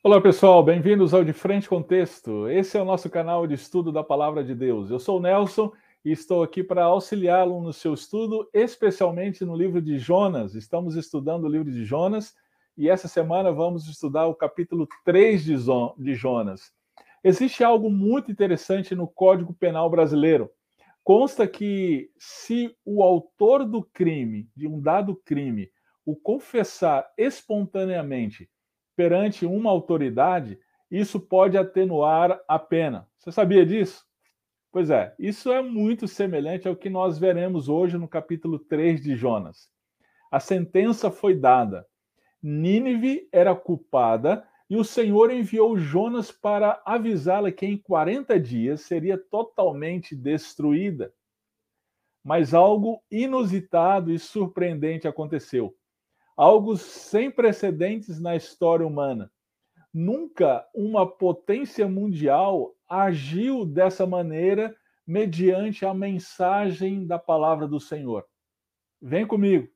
Olá pessoal, bem-vindos ao De Frente com Texto. Esse é o nosso canal de estudo da Palavra de Deus. Eu sou o Nelson e estou aqui para auxiliá-lo no seu estudo, especialmente no livro de Jonas. Estamos estudando o livro de Jonas e essa semana vamos estudar o capítulo 3 de Jonas. Existe algo muito interessante no Código Penal brasileiro. Consta que se o autor do crime, de um dado crime, o confessar espontaneamente perante uma autoridade, isso pode atenuar a pena. Você sabia disso? Pois é, isso é muito semelhante ao que nós veremos hoje no capítulo 3 de Jonas. A sentença foi dada. Nínive era culpada e o Senhor enviou Jonas para avisá-la que em 40 dias seria totalmente destruída. Mas algo inusitado e surpreendente aconteceu algo sem precedentes na história humana. Nunca uma potência mundial agiu dessa maneira mediante a mensagem da palavra do Senhor. Vem comigo,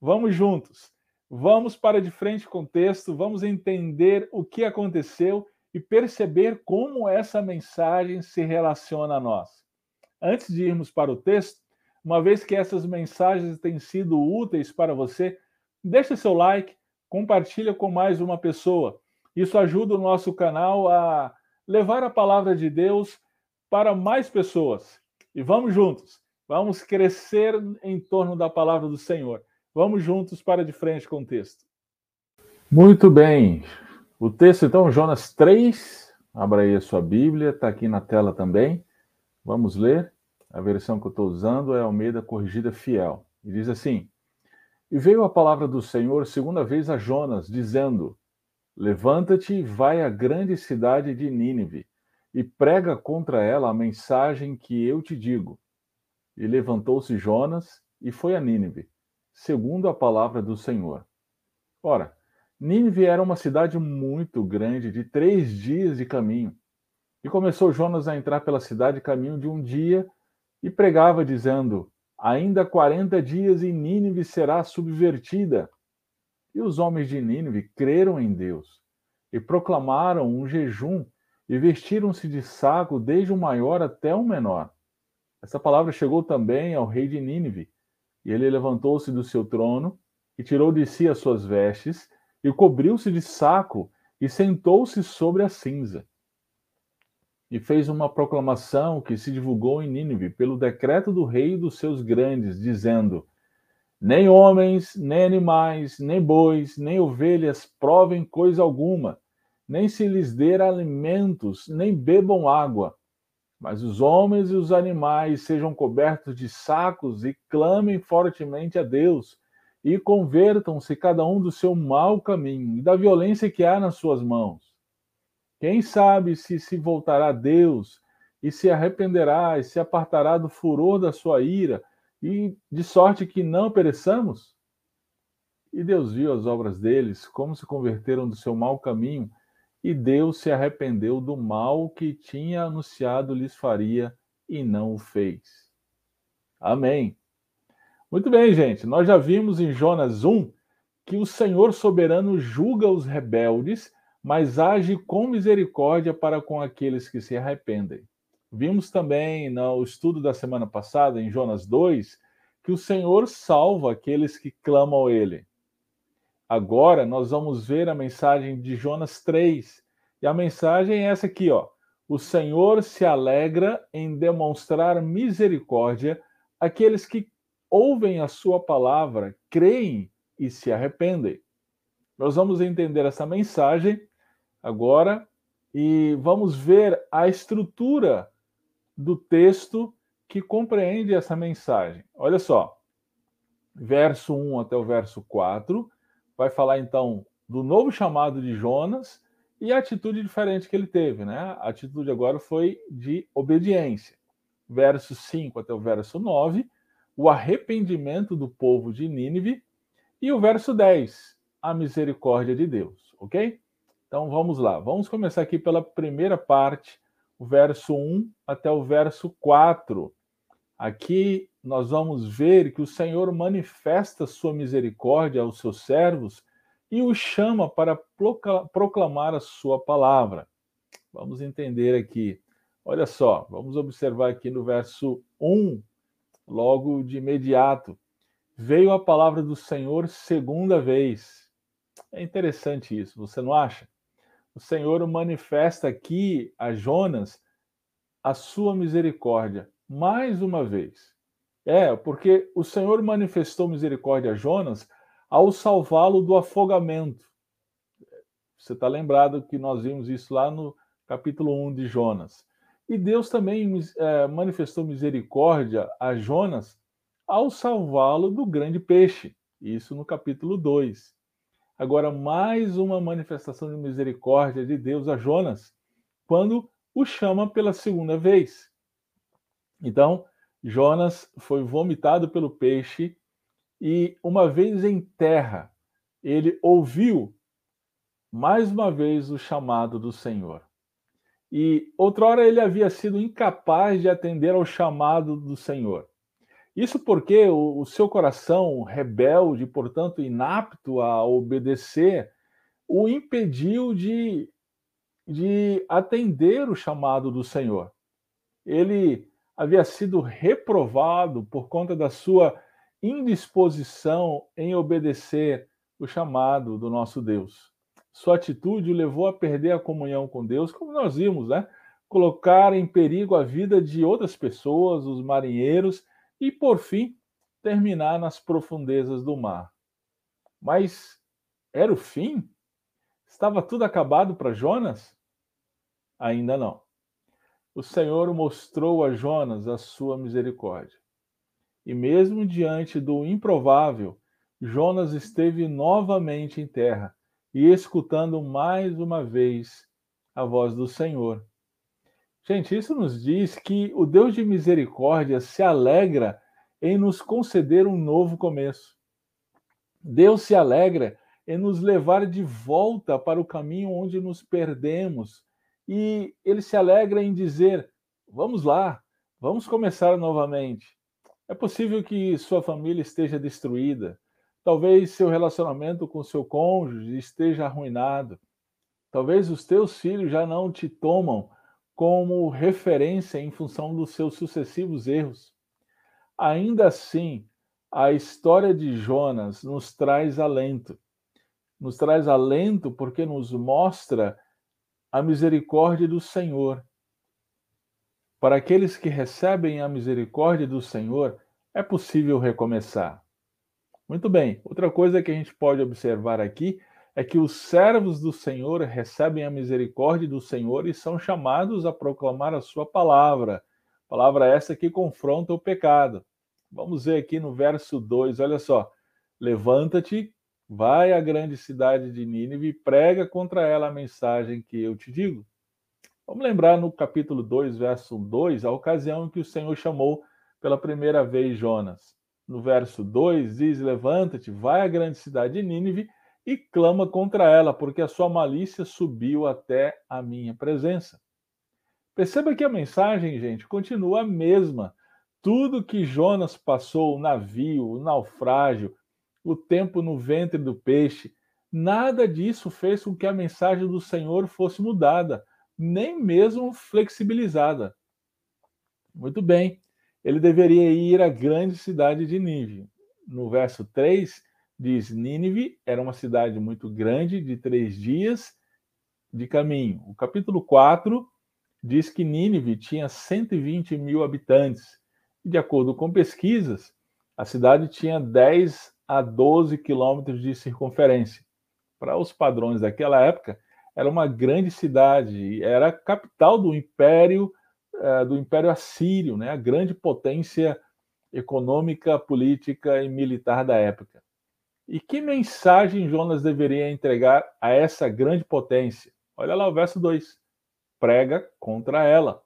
vamos juntos, vamos para de frente com o texto, vamos entender o que aconteceu e perceber como essa mensagem se relaciona a nós. Antes de irmos para o texto, uma vez que essas mensagens têm sido úteis para você, Deixe seu like, compartilha com mais uma pessoa. Isso ajuda o nosso canal a levar a palavra de Deus para mais pessoas. E vamos juntos, vamos crescer em torno da palavra do Senhor. Vamos juntos para de frente com o texto. Muito bem. O texto, então, Jonas 3. Abra aí a sua Bíblia, está aqui na tela também. Vamos ler. A versão que eu estou usando é Almeida Corrigida Fiel. E diz assim: e veio a palavra do Senhor segunda vez a Jonas, dizendo: Levanta-te e vai à grande cidade de Nínive, e prega contra ela a mensagem que eu te digo. E levantou-se Jonas e foi a Nínive, segundo a palavra do Senhor. Ora, Nínive era uma cidade muito grande, de três dias de caminho. E começou Jonas a entrar pela cidade caminho de um dia e pregava, dizendo: Ainda quarenta dias e Nínive será subvertida. E os homens de Nínive creram em Deus e proclamaram um jejum e vestiram-se de saco desde o maior até o menor. Essa palavra chegou também ao rei de Nínive, e ele levantou-se do seu trono e tirou de si as suas vestes e cobriu-se de saco e sentou-se sobre a cinza e fez uma proclamação que se divulgou em Nínive pelo decreto do rei e dos seus grandes, dizendo: Nem homens, nem animais, nem bois, nem ovelhas provem coisa alguma, nem se lhes dê alimentos, nem bebam água. Mas os homens e os animais sejam cobertos de sacos e clamem fortemente a Deus, e convertam-se cada um do seu mau caminho e da violência que há nas suas mãos quem sabe se se voltará a Deus e se arrependerá e se apartará do furor da sua ira, e de sorte que não pereçamos? E Deus viu as obras deles, como se converteram do seu mau caminho, e Deus se arrependeu do mal que tinha anunciado lhes faria e não o fez. Amém. Muito bem, gente. Nós já vimos em Jonas 1 que o Senhor soberano julga os rebeldes mas age com misericórdia para com aqueles que se arrependem. Vimos também no estudo da semana passada, em Jonas 2, que o Senhor salva aqueles que clamam a Ele. Agora nós vamos ver a mensagem de Jonas 3. E a mensagem é essa aqui, ó. O Senhor se alegra em demonstrar misericórdia àqueles que ouvem a sua palavra, creem e se arrependem. Nós vamos entender essa mensagem agora e vamos ver a estrutura do texto que compreende essa mensagem. Olha só, verso 1 até o verso 4 vai falar então do novo chamado de Jonas e a atitude diferente que ele teve, né? A atitude agora foi de obediência. Verso 5 até o verso 9, o arrependimento do povo de Nínive e o verso 10, a misericórdia de Deus, ok? Então vamos lá, vamos começar aqui pela primeira parte, o verso 1 até o verso 4. Aqui nós vamos ver que o Senhor manifesta sua misericórdia aos seus servos e o chama para proclamar a sua palavra. Vamos entender aqui. Olha só, vamos observar aqui no verso 1, logo de imediato. Veio a palavra do Senhor segunda vez. É interessante isso, você não acha? O Senhor manifesta aqui a Jonas a sua misericórdia mais uma vez. É, porque o Senhor manifestou misericórdia a Jonas ao salvá-lo do afogamento. Você está lembrado que nós vimos isso lá no capítulo 1 de Jonas. E Deus também é, manifestou misericórdia a Jonas ao salvá-lo do grande peixe. Isso no capítulo 2. Agora, mais uma manifestação de misericórdia de Deus a Jonas, quando o chama pela segunda vez. Então, Jonas foi vomitado pelo peixe e, uma vez em terra, ele ouviu mais uma vez o chamado do Senhor. E outrora ele havia sido incapaz de atender ao chamado do Senhor. Isso porque o, o seu coração rebelde, portanto inapto a obedecer, o impediu de, de atender o chamado do Senhor. Ele havia sido reprovado por conta da sua indisposição em obedecer o chamado do nosso Deus. Sua atitude o levou a perder a comunhão com Deus, como nós vimos, né? Colocar em perigo a vida de outras pessoas, os marinheiros, e, por fim, terminar nas profundezas do mar. Mas era o fim? Estava tudo acabado para Jonas? Ainda não. O Senhor mostrou a Jonas a sua misericórdia. E mesmo diante do improvável, Jonas esteve novamente em terra e escutando mais uma vez a voz do Senhor. Gente, isso nos diz que o Deus de misericórdia se alegra em nos conceder um novo começo. Deus se alegra em nos levar de volta para o caminho onde nos perdemos. E ele se alegra em dizer: vamos lá, vamos começar novamente. É possível que sua família esteja destruída. Talvez seu relacionamento com seu cônjuge esteja arruinado. Talvez os teus filhos já não te tomam como referência em função dos seus sucessivos erros. Ainda assim, a história de Jonas nos traz alento. Nos traz alento porque nos mostra a misericórdia do Senhor para aqueles que recebem a misericórdia do Senhor, é possível recomeçar. Muito bem, outra coisa que a gente pode observar aqui é que os servos do Senhor recebem a misericórdia do Senhor e são chamados a proclamar a sua palavra. Palavra essa que confronta o pecado. Vamos ver aqui no verso 2, olha só. Levanta-te, vai à grande cidade de Nínive e prega contra ela a mensagem que eu te digo. Vamos lembrar no capítulo 2, verso 2, a ocasião em que o Senhor chamou pela primeira vez Jonas. No verso 2 diz: Levanta-te, vai à grande cidade de Nínive e clama contra ela, porque a sua malícia subiu até a minha presença. Perceba que a mensagem, gente, continua a mesma. Tudo que Jonas passou, o navio, o naufrágio, o tempo no ventre do peixe, nada disso fez com que a mensagem do Senhor fosse mudada nem mesmo flexibilizada. Muito bem, ele deveria ir à grande cidade de Nínive. No verso 3, diz: Nínive era uma cidade muito grande, de três dias de caminho. O capítulo 4 diz que Nínive tinha 120 mil habitantes. De acordo com pesquisas, a cidade tinha 10 a 12 quilômetros de circunferência. Para os padrões daquela época, era uma grande cidade, era a capital do Império uh, do Império Assírio, né? A grande potência econômica, política e militar da época. E que mensagem Jonas deveria entregar a essa grande potência? Olha lá o verso 2. Prega contra ela.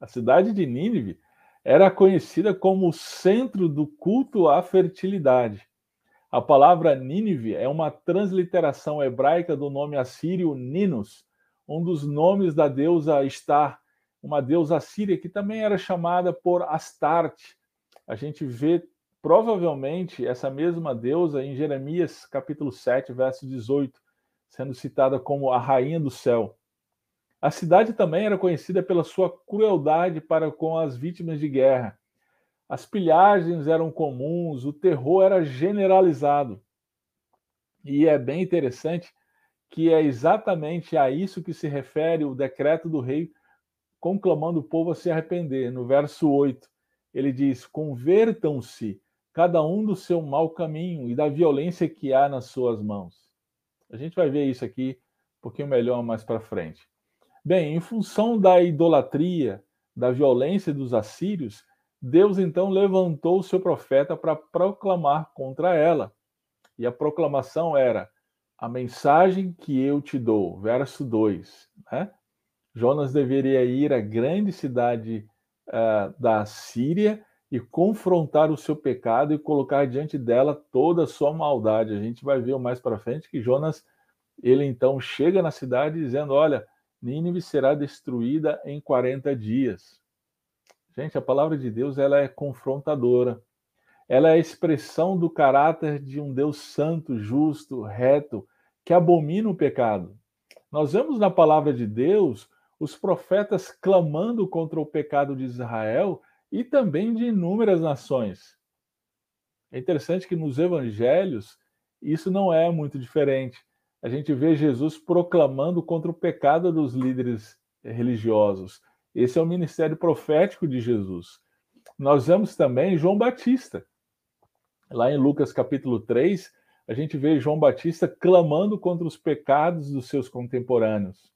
A cidade de Nínive era conhecida como o centro do culto à fertilidade. A palavra Nínive é uma transliteração hebraica do nome assírio Ninus, um dos nomes da deusa Star, uma deusa assíria que também era chamada por Astarte. A gente vê provavelmente essa mesma deusa em Jeremias capítulo 7, verso 18, sendo citada como a rainha do céu. A cidade também era conhecida pela sua crueldade para com as vítimas de guerra. As pilhagens eram comuns, o terror era generalizado. E é bem interessante que é exatamente a isso que se refere o decreto do rei conclamando o povo a se arrepender. No verso 8, ele diz: Convertam-se, cada um do seu mau caminho e da violência que há nas suas mãos. A gente vai ver isso aqui um pouquinho melhor mais para frente. Bem, em função da idolatria, da violência dos assírios, Deus então levantou o seu profeta para proclamar contra ela. E a proclamação era: a mensagem que eu te dou, verso 2. Né? Jonas deveria ir à grande cidade uh, da Síria e confrontar o seu pecado e colocar diante dela toda a sua maldade. A gente vai ver mais para frente que Jonas, ele então chega na cidade dizendo: Olha, Nínive será destruída em 40 dias. Gente, a palavra de Deus ela é confrontadora. Ela é a expressão do caráter de um Deus santo, justo, reto, que abomina o pecado. Nós vemos na palavra de Deus os profetas clamando contra o pecado de Israel e também de inúmeras nações. É interessante que nos evangelhos isso não é muito diferente a gente vê Jesus proclamando contra o pecado dos líderes religiosos. Esse é o ministério profético de Jesus. Nós vemos também João Batista. Lá em Lucas capítulo 3, a gente vê João Batista clamando contra os pecados dos seus contemporâneos.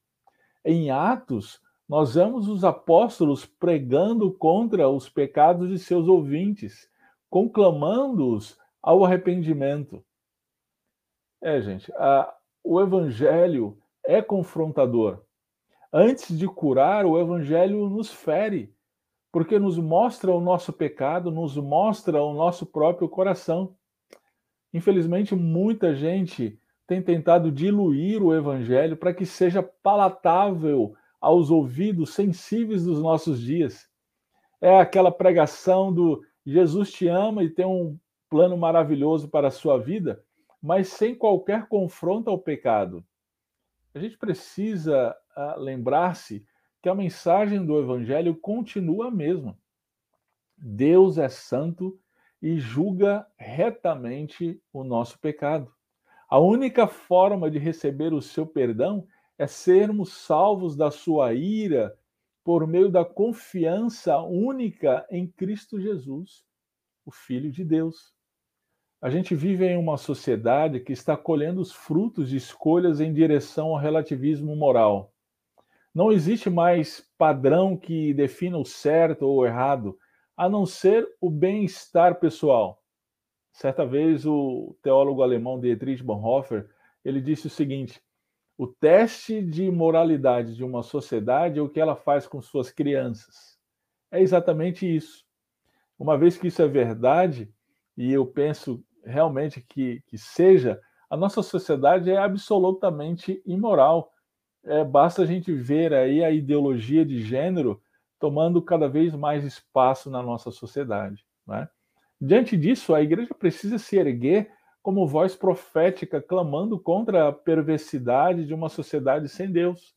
Em Atos, nós vemos os apóstolos pregando contra os pecados de seus ouvintes, conclamando-os ao arrependimento. É, gente, a, o evangelho é confrontador. Antes de curar, o evangelho nos fere, porque nos mostra o nosso pecado, nos mostra o nosso próprio coração. Infelizmente, muita gente tem tentado diluir o evangelho para que seja palatável aos ouvidos sensíveis dos nossos dias. É aquela pregação do Jesus te ama e tem um plano maravilhoso para a sua vida, mas sem qualquer confronto ao pecado. A gente precisa uh, lembrar-se que a mensagem do Evangelho continua a mesma. Deus é santo e julga retamente o nosso pecado. A única forma de receber o seu perdão é sermos salvos da sua ira por meio da confiança única em Cristo Jesus, o Filho de Deus. A gente vive em uma sociedade que está colhendo os frutos de escolhas em direção ao relativismo moral. Não existe mais padrão que defina o certo ou o errado, a não ser o bem-estar pessoal. Certa vez o teólogo alemão Dietrich Bonhoeffer, ele disse o seguinte: o teste de moralidade de uma sociedade é o que ela faz com suas crianças. É exatamente isso. Uma vez que isso é verdade, e eu penso realmente que, que seja, a nossa sociedade é absolutamente imoral. É, basta a gente ver aí a ideologia de gênero tomando cada vez mais espaço na nossa sociedade. Né? Diante disso, a igreja precisa se erguer como voz profética, clamando contra a perversidade de uma sociedade sem Deus.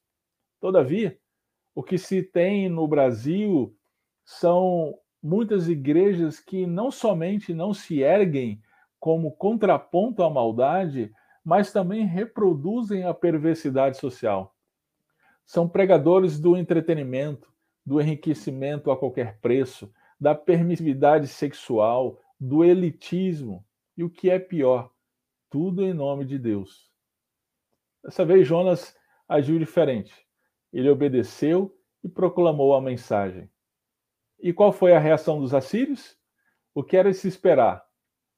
Todavia, o que se tem no Brasil são muitas igrejas que não somente não se erguem como contraponto à maldade, mas também reproduzem a perversidade social. São pregadores do entretenimento, do enriquecimento a qualquer preço, da permissividade sexual, do elitismo e o que é pior, tudo em nome de Deus. Dessa vez Jonas agiu diferente. Ele obedeceu e proclamou a mensagem. E qual foi a reação dos assírios? O que era se esperar?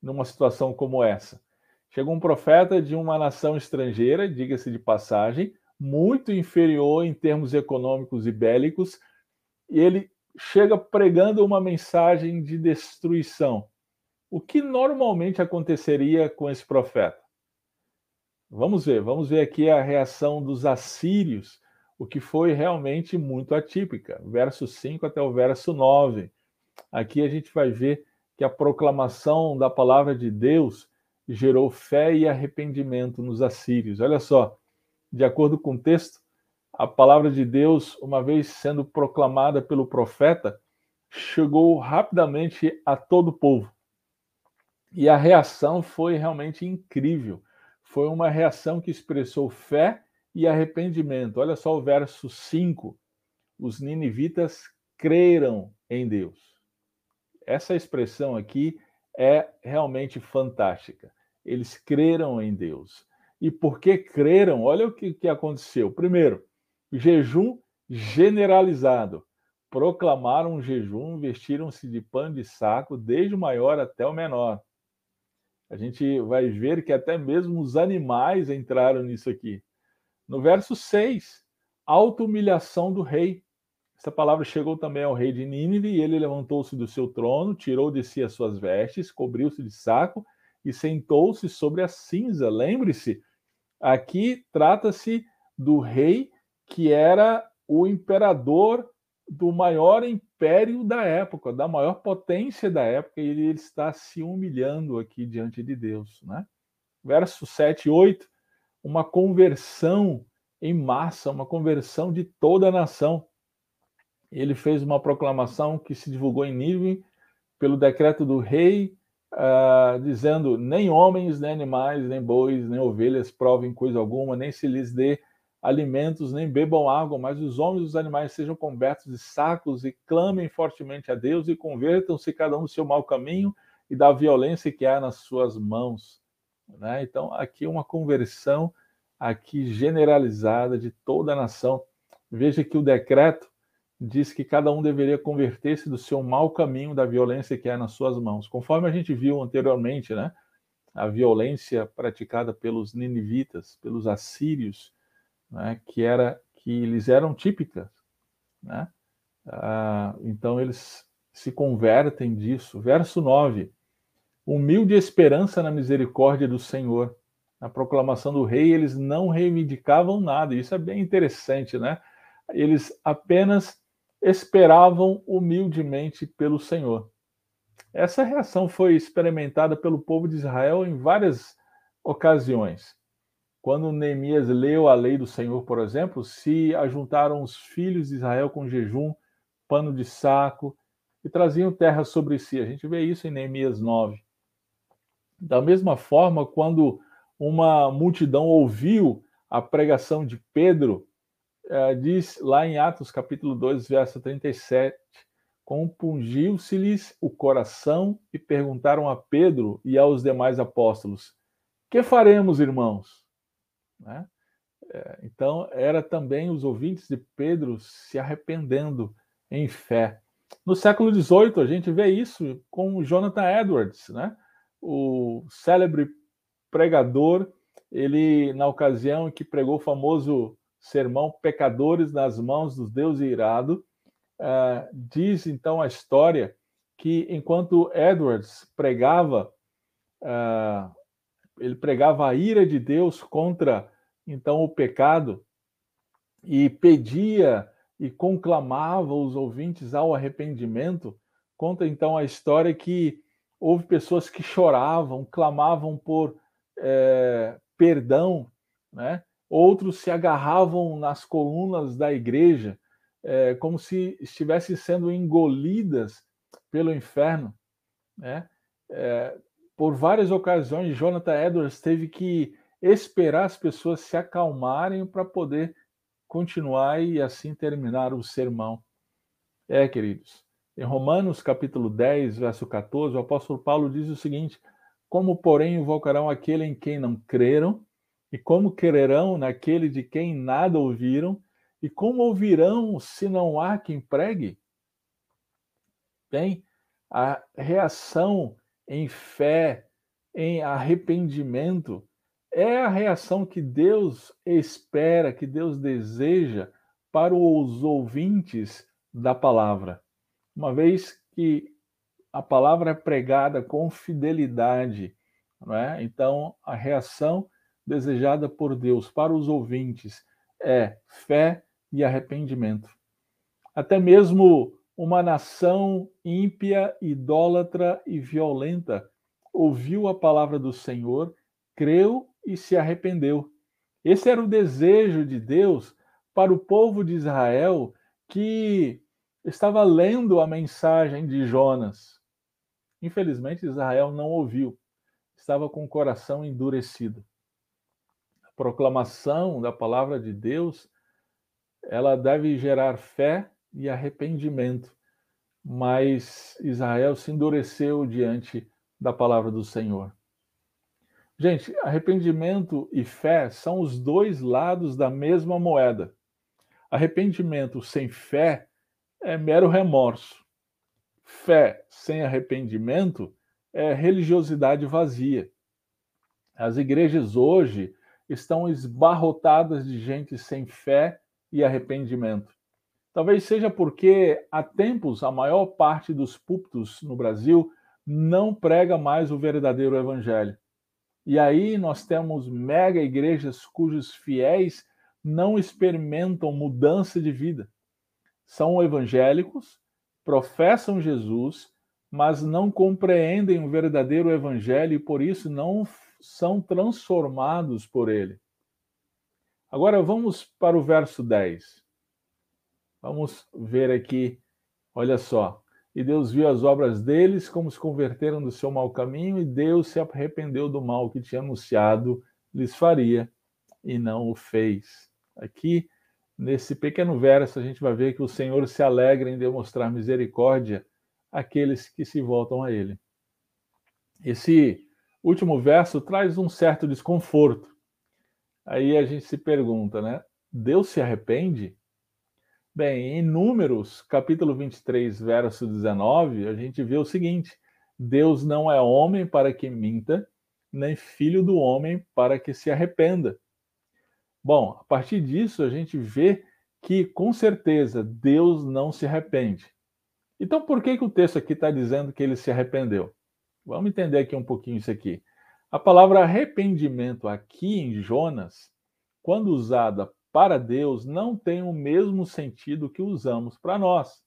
numa situação como essa? Chega um profeta de uma nação estrangeira, diga-se de passagem, muito inferior em termos econômicos e bélicos, e ele chega pregando uma mensagem de destruição. O que normalmente aconteceria com esse profeta? Vamos ver, vamos ver aqui a reação dos assírios, o que foi realmente muito atípica. Verso 5 até o verso 9. Aqui a gente vai ver que a proclamação da palavra de Deus gerou fé e arrependimento nos assírios. Olha só, de acordo com o texto, a palavra de Deus, uma vez sendo proclamada pelo profeta, chegou rapidamente a todo o povo. E a reação foi realmente incrível. Foi uma reação que expressou fé e arrependimento. Olha só o verso 5. Os ninivitas creram em Deus. Essa expressão aqui é realmente fantástica. Eles creram em Deus. E porque creram, olha o que, que aconteceu. Primeiro, jejum generalizado. Proclamaram um jejum, vestiram-se de pano de saco, desde o maior até o menor. A gente vai ver que até mesmo os animais entraram nisso aqui. No verso 6, auto-humilhação do rei. Essa palavra chegou também ao rei de Nínive, e ele levantou-se do seu trono, tirou de si as suas vestes, cobriu-se de saco e sentou-se sobre a cinza. Lembre-se, aqui trata-se do rei que era o imperador do maior império da época, da maior potência da época, e ele está se humilhando aqui diante de Deus. Né? Verso 7 e 8, uma conversão em massa, uma conversão de toda a nação. Ele fez uma proclamação que se divulgou em Nínive pelo decreto do rei, uh, dizendo: nem homens, nem animais, nem bois, nem ovelhas provem coisa alguma, nem se lhes dê alimentos, nem bebam água, mas os homens e os animais sejam cobertos de sacos e clamem fortemente a Deus e convertam-se cada um no seu mau caminho e da violência que há nas suas mãos. Né? Então, aqui uma conversão aqui generalizada de toda a nação. Veja que o decreto diz que cada um deveria converter-se do seu mau caminho, da violência que há nas suas mãos. Conforme a gente viu anteriormente, né? a violência praticada pelos ninivitas, pelos assírios, né, que era que eles eram típicas, né? Ah, então eles se convertem disso. Verso 9. Humilde esperança na misericórdia do Senhor. Na proclamação do rei, eles não reivindicavam nada. Isso é bem interessante, né? Eles apenas esperavam humildemente pelo Senhor. Essa reação foi experimentada pelo povo de Israel em várias ocasiões. Quando Neemias leu a lei do Senhor, por exemplo, se ajuntaram os filhos de Israel com jejum, pano de saco e traziam terra sobre si. A gente vê isso em Neemias 9. Da mesma forma, quando uma multidão ouviu a pregação de Pedro, eh, diz lá em Atos capítulo 2, verso 37, compungiu-se-lhes o coração e perguntaram a Pedro e aos demais apóstolos: Que faremos, irmãos? Né? É, então, era também os ouvintes de Pedro se arrependendo em fé. No século XVIII, a gente vê isso com Jonathan Edwards, né? o célebre pregador. Ele, na ocasião em que pregou o famoso sermão Pecadores nas mãos dos Deus irado, uh, diz então a história que enquanto Edwards pregava, uh, ele pregava a ira de Deus contra então o pecado e pedia e conclamava os ouvintes ao arrependimento. Conta então a história que houve pessoas que choravam, clamavam por é, perdão, né? Outros se agarravam nas colunas da igreja, é, como se estivessem sendo engolidas pelo inferno, né? É, por várias ocasiões, Jonathan Edwards teve que esperar as pessoas se acalmarem para poder continuar e assim terminar o sermão. É, queridos, em Romanos capítulo 10, verso 14, o apóstolo Paulo diz o seguinte: Como, porém, invocarão aquele em quem não creram, e como crerão naquele de quem nada ouviram, e como ouvirão se não há quem pregue? Bem, a reação em fé, em arrependimento, é a reação que Deus espera, que Deus deseja para os ouvintes da palavra. Uma vez que a palavra é pregada com fidelidade, é? então a reação desejada por Deus para os ouvintes é fé e arrependimento. Até mesmo uma nação ímpia, idólatra e violenta ouviu a palavra do Senhor, creu e se arrependeu. Esse era o desejo de Deus para o povo de Israel que estava lendo a mensagem de Jonas. Infelizmente, Israel não ouviu, estava com o coração endurecido. A proclamação da palavra de Deus, ela deve gerar fé e arrependimento, mas Israel se endureceu diante da palavra do Senhor. Gente, arrependimento e fé são os dois lados da mesma moeda. Arrependimento sem fé é mero remorso. Fé sem arrependimento é religiosidade vazia. As igrejas hoje estão esbarrotadas de gente sem fé e arrependimento. Talvez seja porque há tempos a maior parte dos púlpitos no Brasil não prega mais o verdadeiro evangelho. E aí nós temos mega igrejas cujos fiéis não experimentam mudança de vida. São evangélicos, professam Jesus, mas não compreendem o verdadeiro evangelho e por isso não são transformados por ele. Agora vamos para o verso 10. Vamos ver aqui, olha só. E Deus viu as obras deles, como se converteram do seu mau caminho, e Deus se arrependeu do mal que tinha anunciado lhes faria, e não o fez. Aqui, nesse pequeno verso, a gente vai ver que o Senhor se alegra em demonstrar misericórdia àqueles que se voltam a Ele. Esse último verso traz um certo desconforto. Aí a gente se pergunta, né? Deus se arrepende? Bem, em Números, capítulo 23, verso 19, a gente vê o seguinte: Deus não é homem para que minta, nem filho do homem para que se arrependa. Bom, a partir disso a gente vê que com certeza Deus não se arrepende. Então por que, que o texto aqui está dizendo que ele se arrependeu? Vamos entender aqui um pouquinho isso aqui. A palavra arrependimento aqui em Jonas, quando usada para Deus não tem o mesmo sentido que usamos para nós.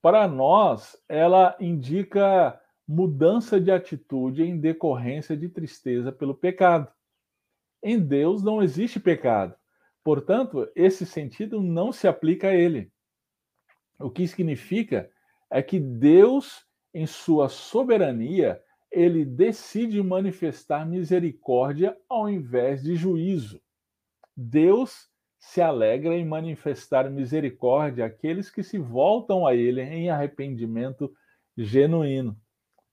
Para nós, ela indica mudança de atitude em decorrência de tristeza pelo pecado. Em Deus não existe pecado. Portanto, esse sentido não se aplica a ele. O que significa é que Deus, em sua soberania, ele decide manifestar misericórdia ao invés de juízo. Deus se alegra em manifestar misericórdia àqueles que se voltam a Ele em arrependimento genuíno.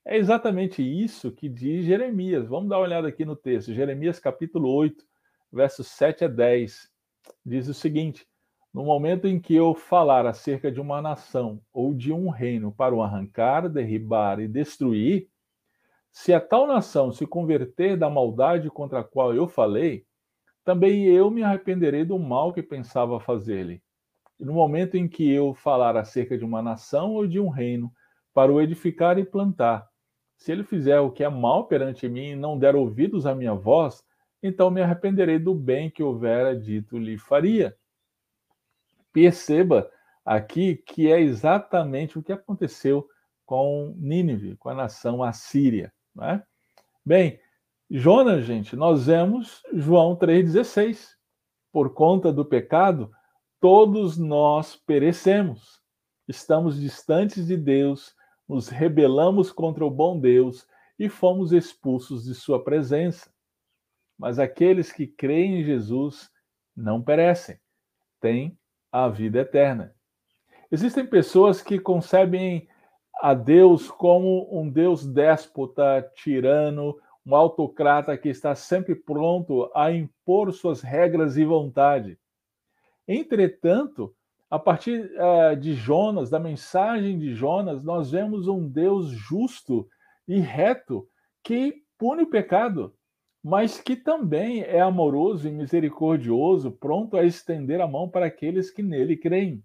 É exatamente isso que diz Jeremias. Vamos dar uma olhada aqui no texto. Jeremias capítulo 8, versos 7 a 10. Diz o seguinte: No momento em que eu falar acerca de uma nação ou de um reino para o arrancar, derribar e destruir, se a tal nação se converter da maldade contra a qual eu falei, também eu me arrependerei do mal que pensava fazer-lhe. No momento em que eu falar acerca de uma nação ou de um reino, para o edificar e plantar, se ele fizer o que é mal perante mim e não der ouvidos à minha voz, então me arrependerei do bem que houvera dito lhe faria. Perceba aqui que é exatamente o que aconteceu com Nínive, com a nação assíria. Não é? Bem, Jonas, gente, nós vemos João 3,16. Por conta do pecado, todos nós perecemos. Estamos distantes de Deus, nos rebelamos contra o bom Deus e fomos expulsos de Sua presença. Mas aqueles que creem em Jesus não perecem, têm a vida eterna. Existem pessoas que concebem a Deus como um Deus déspota, tirano, um autocrata que está sempre pronto a impor suas regras e vontade. Entretanto, a partir uh, de Jonas, da mensagem de Jonas, nós vemos um Deus justo e reto que pune o pecado, mas que também é amoroso e misericordioso, pronto a estender a mão para aqueles que nele creem.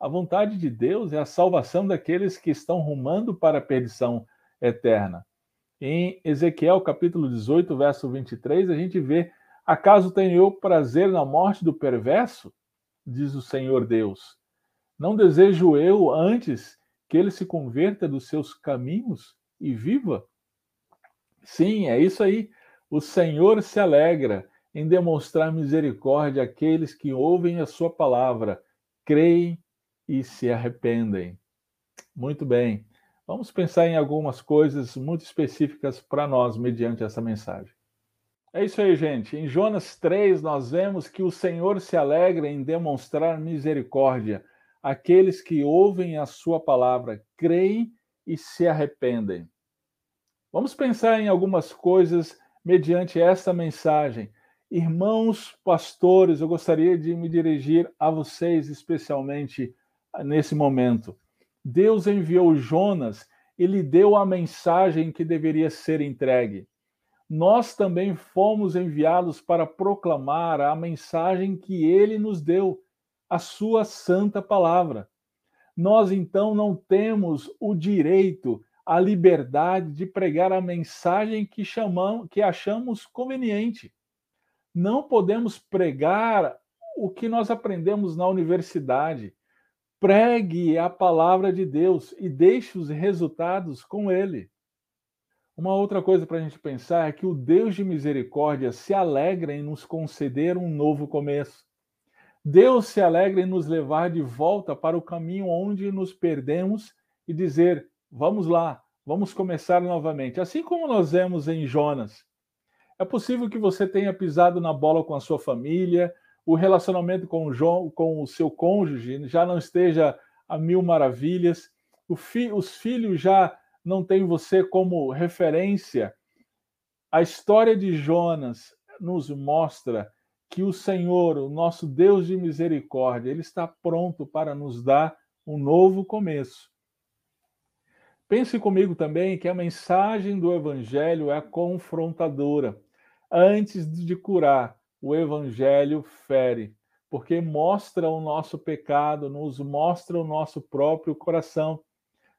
A vontade de Deus é a salvação daqueles que estão rumando para a perdição eterna. Em Ezequiel capítulo 18, verso 23, a gente vê: Acaso tenho eu prazer na morte do perverso? Diz o Senhor Deus. Não desejo eu antes que ele se converta dos seus caminhos e viva? Sim, é isso aí. O Senhor se alegra em demonstrar misericórdia àqueles que ouvem a sua palavra, creem e se arrependem. Muito bem. Vamos pensar em algumas coisas muito específicas para nós mediante essa mensagem. É isso aí, gente. Em Jonas 3, nós vemos que o Senhor se alegra em demonstrar misericórdia àqueles que ouvem a sua palavra, creem e se arrependem. Vamos pensar em algumas coisas mediante esta mensagem. Irmãos pastores, eu gostaria de me dirigir a vocês especialmente nesse momento. Deus enviou Jonas e lhe deu a mensagem que deveria ser entregue. Nós também fomos enviados para proclamar a mensagem que ele nos deu a sua santa palavra. Nós então não temos o direito, a liberdade de pregar a mensagem que chamamos, que achamos conveniente. Não podemos pregar o que nós aprendemos na universidade. Pregue a palavra de Deus e deixe os resultados com ele. Uma outra coisa para a gente pensar é que o Deus de misericórdia se alegra em nos conceder um novo começo. Deus se alegra em nos levar de volta para o caminho onde nos perdemos e dizer: vamos lá, vamos começar novamente. Assim como nós vemos em Jonas. É possível que você tenha pisado na bola com a sua família, o relacionamento com o, João, com o seu cônjuge já não esteja a mil maravilhas, fi, os filhos já não têm você como referência. A história de Jonas nos mostra que o Senhor, o nosso Deus de misericórdia, ele está pronto para nos dar um novo começo. Pense comigo também que a mensagem do evangelho é confrontadora. Antes de curar, o evangelho fere, porque mostra o nosso pecado, nos mostra o nosso próprio coração.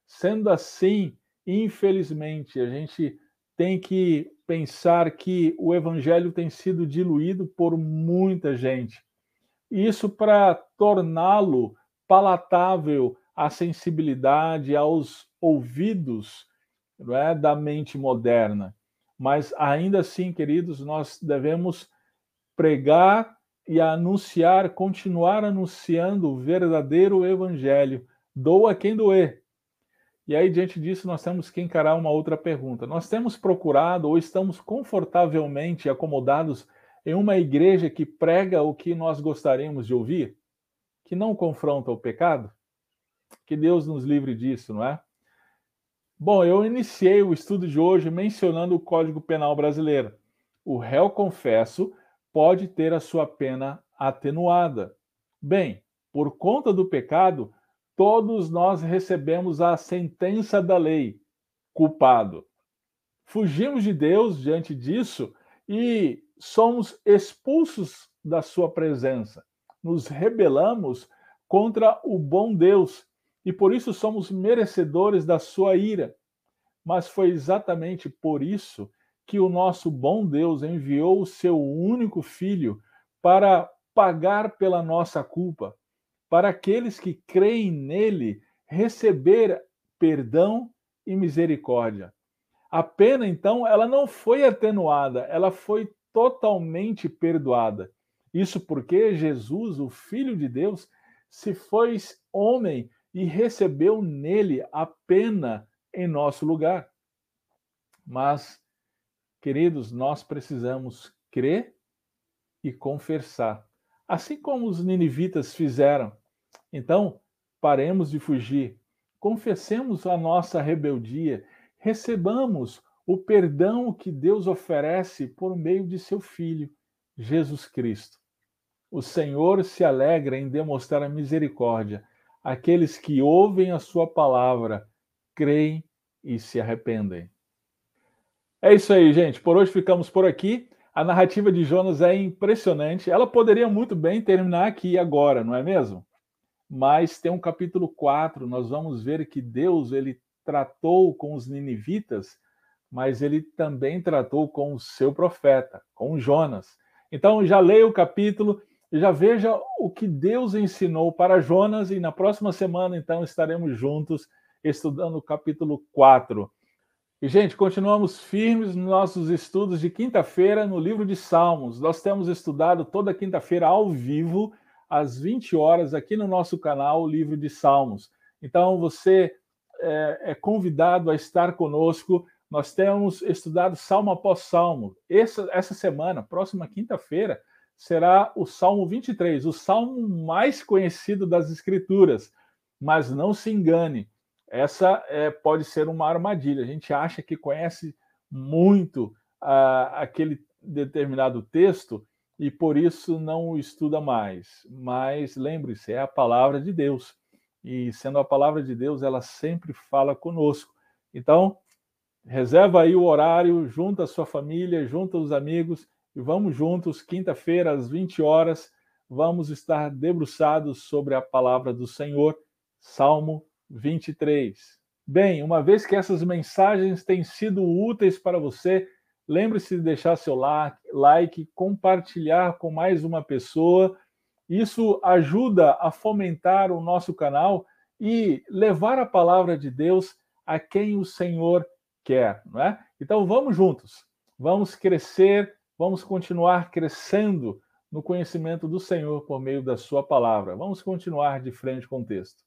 Sendo assim, infelizmente, a gente tem que pensar que o evangelho tem sido diluído por muita gente. Isso para torná-lo palatável à sensibilidade, aos ouvidos é, da mente moderna. Mas ainda assim, queridos, nós devemos pregar e anunciar, continuar anunciando o verdadeiro evangelho. Doa quem doer. E aí, diante disso, nós temos que encarar uma outra pergunta. Nós temos procurado ou estamos confortavelmente acomodados em uma igreja que prega o que nós gostaríamos de ouvir? Que não confronta o pecado? Que Deus nos livre disso, não é? Bom, eu iniciei o estudo de hoje mencionando o Código Penal brasileiro. O réu confesso pode ter a sua pena atenuada. Bem, por conta do pecado, todos nós recebemos a sentença da lei, culpado. Fugimos de Deus diante disso e somos expulsos da sua presença. Nos rebelamos contra o bom Deus e por isso somos merecedores da sua ira. Mas foi exatamente por isso que o nosso bom Deus enviou o seu único filho para pagar pela nossa culpa, para aqueles que creem nele receber perdão e misericórdia. A pena, então, ela não foi atenuada, ela foi totalmente perdoada. Isso porque Jesus, o Filho de Deus, se foi homem e recebeu nele a pena em nosso lugar. Mas, queridos, nós precisamos crer e confessar assim como os ninivitas fizeram. Então, paremos de fugir, confessemos a nossa rebeldia, recebamos o perdão que Deus oferece por meio de seu Filho, Jesus Cristo. O Senhor se alegra em demonstrar a misericórdia àqueles que ouvem a sua palavra, creem e se arrependem. É isso aí, gente. Por hoje ficamos por aqui. A narrativa de Jonas é impressionante. Ela poderia muito bem terminar aqui agora, não é mesmo? Mas tem um capítulo 4, nós vamos ver que Deus ele tratou com os ninivitas, mas ele também tratou com o seu profeta, com Jonas. Então já leia o capítulo já veja o que Deus ensinou para Jonas e na próxima semana, então, estaremos juntos estudando o capítulo 4. E, gente, continuamos firmes nos nossos estudos de quinta-feira no livro de Salmos. Nós temos estudado toda quinta-feira ao vivo, às 20 horas, aqui no nosso canal, o livro de Salmos. Então, você é, é convidado a estar conosco. Nós temos estudado salmo após salmo. Essa, essa semana, próxima quinta-feira, será o Salmo 23, o salmo mais conhecido das Escrituras. Mas não se engane, essa é, pode ser uma armadilha. A gente acha que conhece muito uh, aquele determinado texto e por isso não o estuda mais. Mas lembre-se, é a palavra de Deus. E sendo a palavra de Deus, ela sempre fala conosco. Então, reserva aí o horário, junta a sua família, junta os amigos e vamos juntos, quinta-feira, às 20 horas, vamos estar debruçados sobre a palavra do Senhor, Salmo 23. Bem, uma vez que essas mensagens têm sido úteis para você, lembre-se de deixar seu like, compartilhar com mais uma pessoa. Isso ajuda a fomentar o nosso canal e levar a palavra de Deus a quem o Senhor quer, não é? Então vamos juntos. Vamos crescer Vamos continuar crescendo no conhecimento do Senhor por meio da Sua palavra. Vamos continuar de frente com o texto.